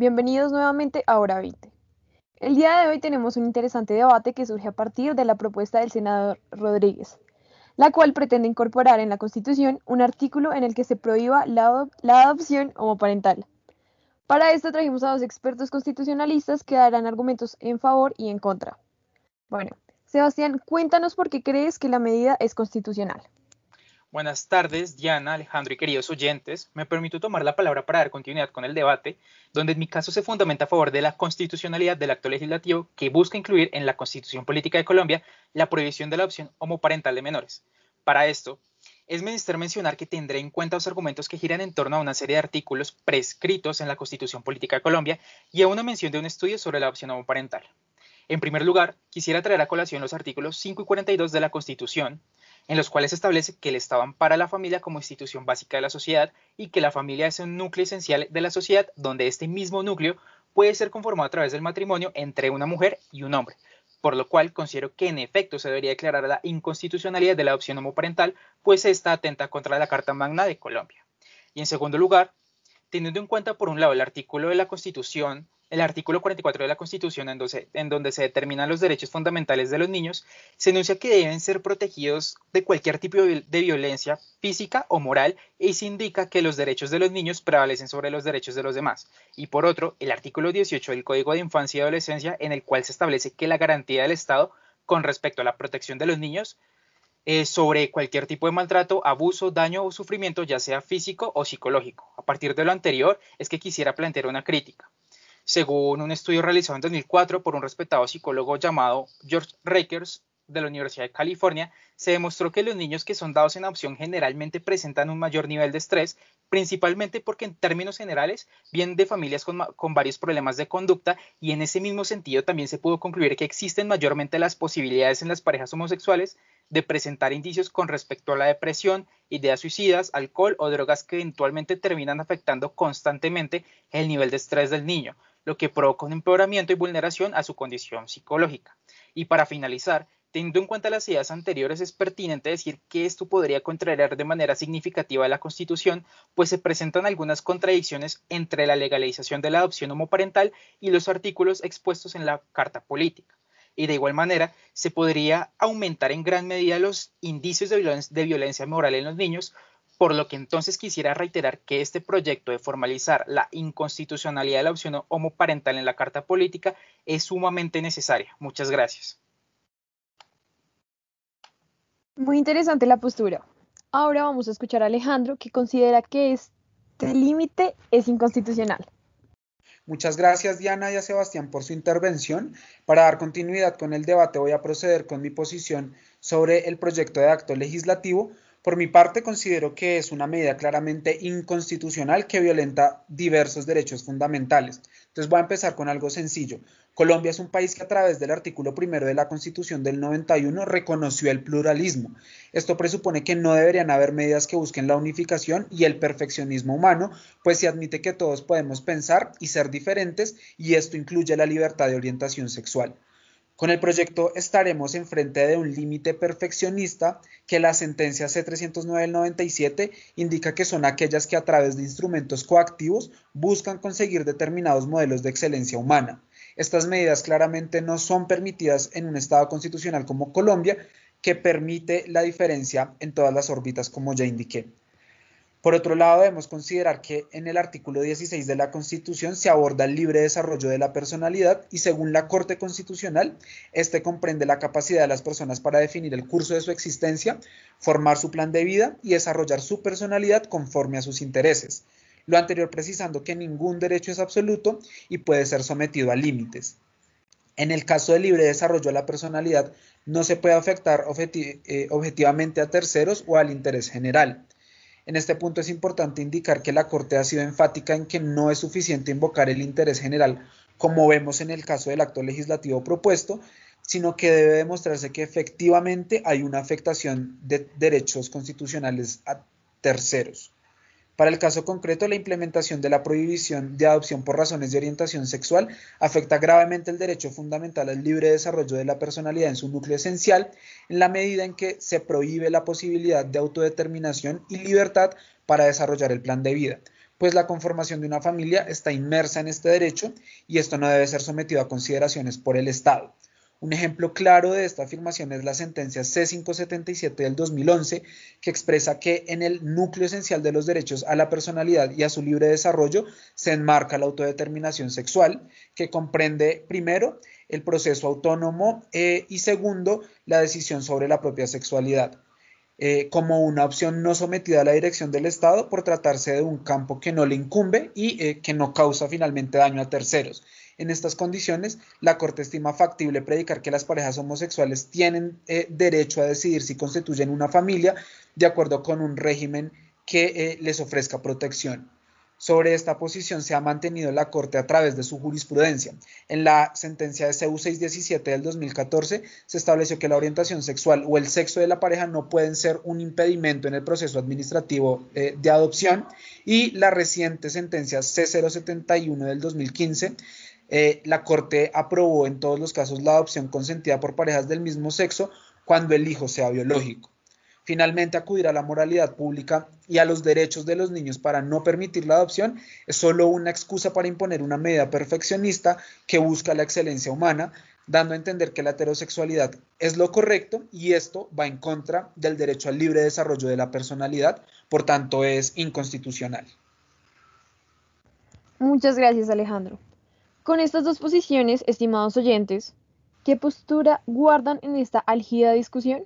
bienvenidos nuevamente a Hora 20. El día de hoy tenemos un interesante debate que surge a partir de la propuesta del senador Rodríguez, la cual pretende incorporar en la Constitución un artículo en el que se prohíba la, adopción homoparental. Para esto trajimos a dos expertos constitucionalistas que darán argumentos en favor y en contra. Bueno, Sebastián, cuéntanos por qué crees que la medida es constitucional. Buenas tardes, Diana, Alejandro y queridos oyentes. Me permito tomar la palabra para dar continuidad con el debate, donde en mi caso se fundamenta a favor de la constitucionalidad del acto legislativo que busca incluir en la Constitución Política de Colombia la prohibición de la adopción homoparental de menores. Para esto, es menester mencionar que tendré en cuenta los argumentos que giran en torno a una serie de artículos prescritos en la Constitución Política de Colombia y a una mención de un estudio sobre la adopción homoparental. En primer lugar, quisiera traer a colación los artículos 5 y 42 de la Constitución, en los cuales se establece que el Estado ampara a la familia como institución básica de la sociedad y que la familia es un núcleo esencial de la sociedad donde este mismo núcleo puede ser conformado a través del matrimonio entre una mujer y un hombre, por lo cual considero que en efecto se debería declarar la inconstitucionalidad de la adopción homoparental, pues esta atenta contra la Carta Magna de Colombia. Y en segundo lugar, teniendo en cuenta por un lado el artículo de la Constitución el artículo 44 de la Constitución, en donde, en donde, se determinan los derechos fundamentales de los niños, se enuncia que deben ser protegidos de cualquier tipo de violencia física o moral y se indica que los derechos de los niños prevalecen sobre los derechos de los demás. Y por otro, el artículo 18 del Código de Infancia y Adolescencia, en el cual se establece que la garantía del Estado con respecto a la protección de los niños eh, sobre cualquier tipo de maltrato, abuso, daño o sufrimiento, ya sea físico o psicológico. A partir de lo anterior, es que quisiera plantear una crítica según un estudio realizado en 2004 por un respetado psicólogo llamado George Rakers de la Universidad de California, se demostró que los niños que son dados en adopción generalmente presentan un mayor nivel de estrés, principalmente porque en términos generales vienen de familias con, con, varios problemas de conducta y en ese mismo sentido también se pudo concluir que existen mayormente las posibilidades en las parejas homosexuales de presentar indicios con respecto a la depresión, ideas suicidas, alcohol o drogas que eventualmente terminan afectando constantemente el nivel de estrés del niño, lo que provoca un empeoramiento y vulneración a su condición psicológica. Y para finalizar, teniendo en cuenta las ideas anteriores, es pertinente decir que esto podría contrariar de manera significativa la Constitución, pues se presentan algunas contradicciones entre la legalización de la adopción homoparental y los artículos expuestos en la Carta Política. Y de igual manera, se podría aumentar en gran medida los indicios de, violencia moral en los niños, por lo que entonces quisiera reiterar que este proyecto de formalizar la inconstitucionalidad de la opción homoparental en la Carta Política es sumamente necesaria. Muchas gracias. Muy interesante la postura. Ahora vamos a escuchar a Alejandro, que considera que este límite es inconstitucional. Muchas gracias Diana y a Sebastián por su intervención. Para dar continuidad con el debate voy a proceder con mi posición sobre el proyecto de acto legislativo por mi parte, considero que es una medida claramente inconstitucional que violenta diversos derechos fundamentales. Entonces voy a empezar con algo sencillo. Colombia es un país que a través del artículo primero de la Constitución del 91 reconoció el pluralismo. Esto presupone que no deberían haber medidas que busquen la unificación y el perfeccionismo humano, pues se admite que todos podemos pensar y ser diferentes y esto incluye la libertad de orientación sexual. Con el proyecto estaremos enfrente de un límite perfeccionista que la sentencia C309 del 97 indica que son aquellas que a través de instrumentos coactivos buscan conseguir determinados modelos de excelencia humana. Estas medidas claramente no son permitidas en un Estado constitucional como Colombia, que permite la diferencia en todas las órbitas como ya indiqué. Por otro lado, debemos considerar que en el artículo 16 de la Constitución se aborda el libre desarrollo de la personalidad y según la Corte Constitucional, este comprende la capacidad de las personas para definir el curso de su existencia, formar su plan de vida y desarrollar su personalidad conforme a sus intereses. Lo anterior precisando que ningún derecho es absoluto y puede ser sometido a límites. En el caso del libre desarrollo de la personalidad, no se puede afectar eh, objetivamente a terceros o al interés general. En este punto es importante indicar que la Corte ha sido enfática en que no es suficiente invocar el interés general, como vemos en el caso del acto legislativo propuesto, sino que debe demostrarse que efectivamente hay una afectación de derechos constitucionales a terceros. Para el caso concreto, la implementación de la prohibición de adopción por razones de orientación sexual afecta gravemente el derecho fundamental al libre desarrollo de la personalidad en su núcleo esencial, en la medida en que se prohíbe la posibilidad de autodeterminación y libertad para desarrollar el plan de vida. pues la conformación de una familia está inmersa en este derecho y esto no debe ser sometido a consideraciones por el Estado. Un ejemplo claro de esta afirmación es la sentencia C577 del 2011, que expresa que en el núcleo esencial de los derechos a la personalidad y a su libre desarrollo se enmarca la autodeterminación sexual, que comprende primero el proceso autónomo eh, y segundo la decisión sobre la propia sexualidad. Eh, como una opción no sometida a la dirección del Estado por tratarse de un campo que no le incumbe y eh, que no causa finalmente daño a terceros. En estas condiciones, la Corte estima factible predicar que las parejas homosexuales tienen eh, derecho a decidir si constituyen una familia de acuerdo con un régimen que les ofrezca protección. Sobre esta posición se ha mantenido la Corte a través de su jurisprudencia. En la sentencia de CEU 617 del 2014 se estableció que la orientación sexual o el sexo de la pareja no pueden ser un impedimento en el proceso administrativo eh, de adopción y la reciente sentencia C071 del 2015 eh, la Corte aprobó en todos los casos la adopción consentida por parejas del mismo sexo cuando el hijo sea biológico. Finalmente, acudir a la moralidad pública y a los derechos de los niños para no permitir la adopción es solo una excusa para imponer una medida perfeccionista que busca la excelencia humana, dando a entender que la heterosexualidad es lo correcto y esto va en contra del derecho al libre desarrollo de la personalidad, por tanto es inconstitucional. Muchas gracias Alejandro. Con estas dos posiciones, estimados oyentes, ¿qué postura guardan en esta álgida discusión?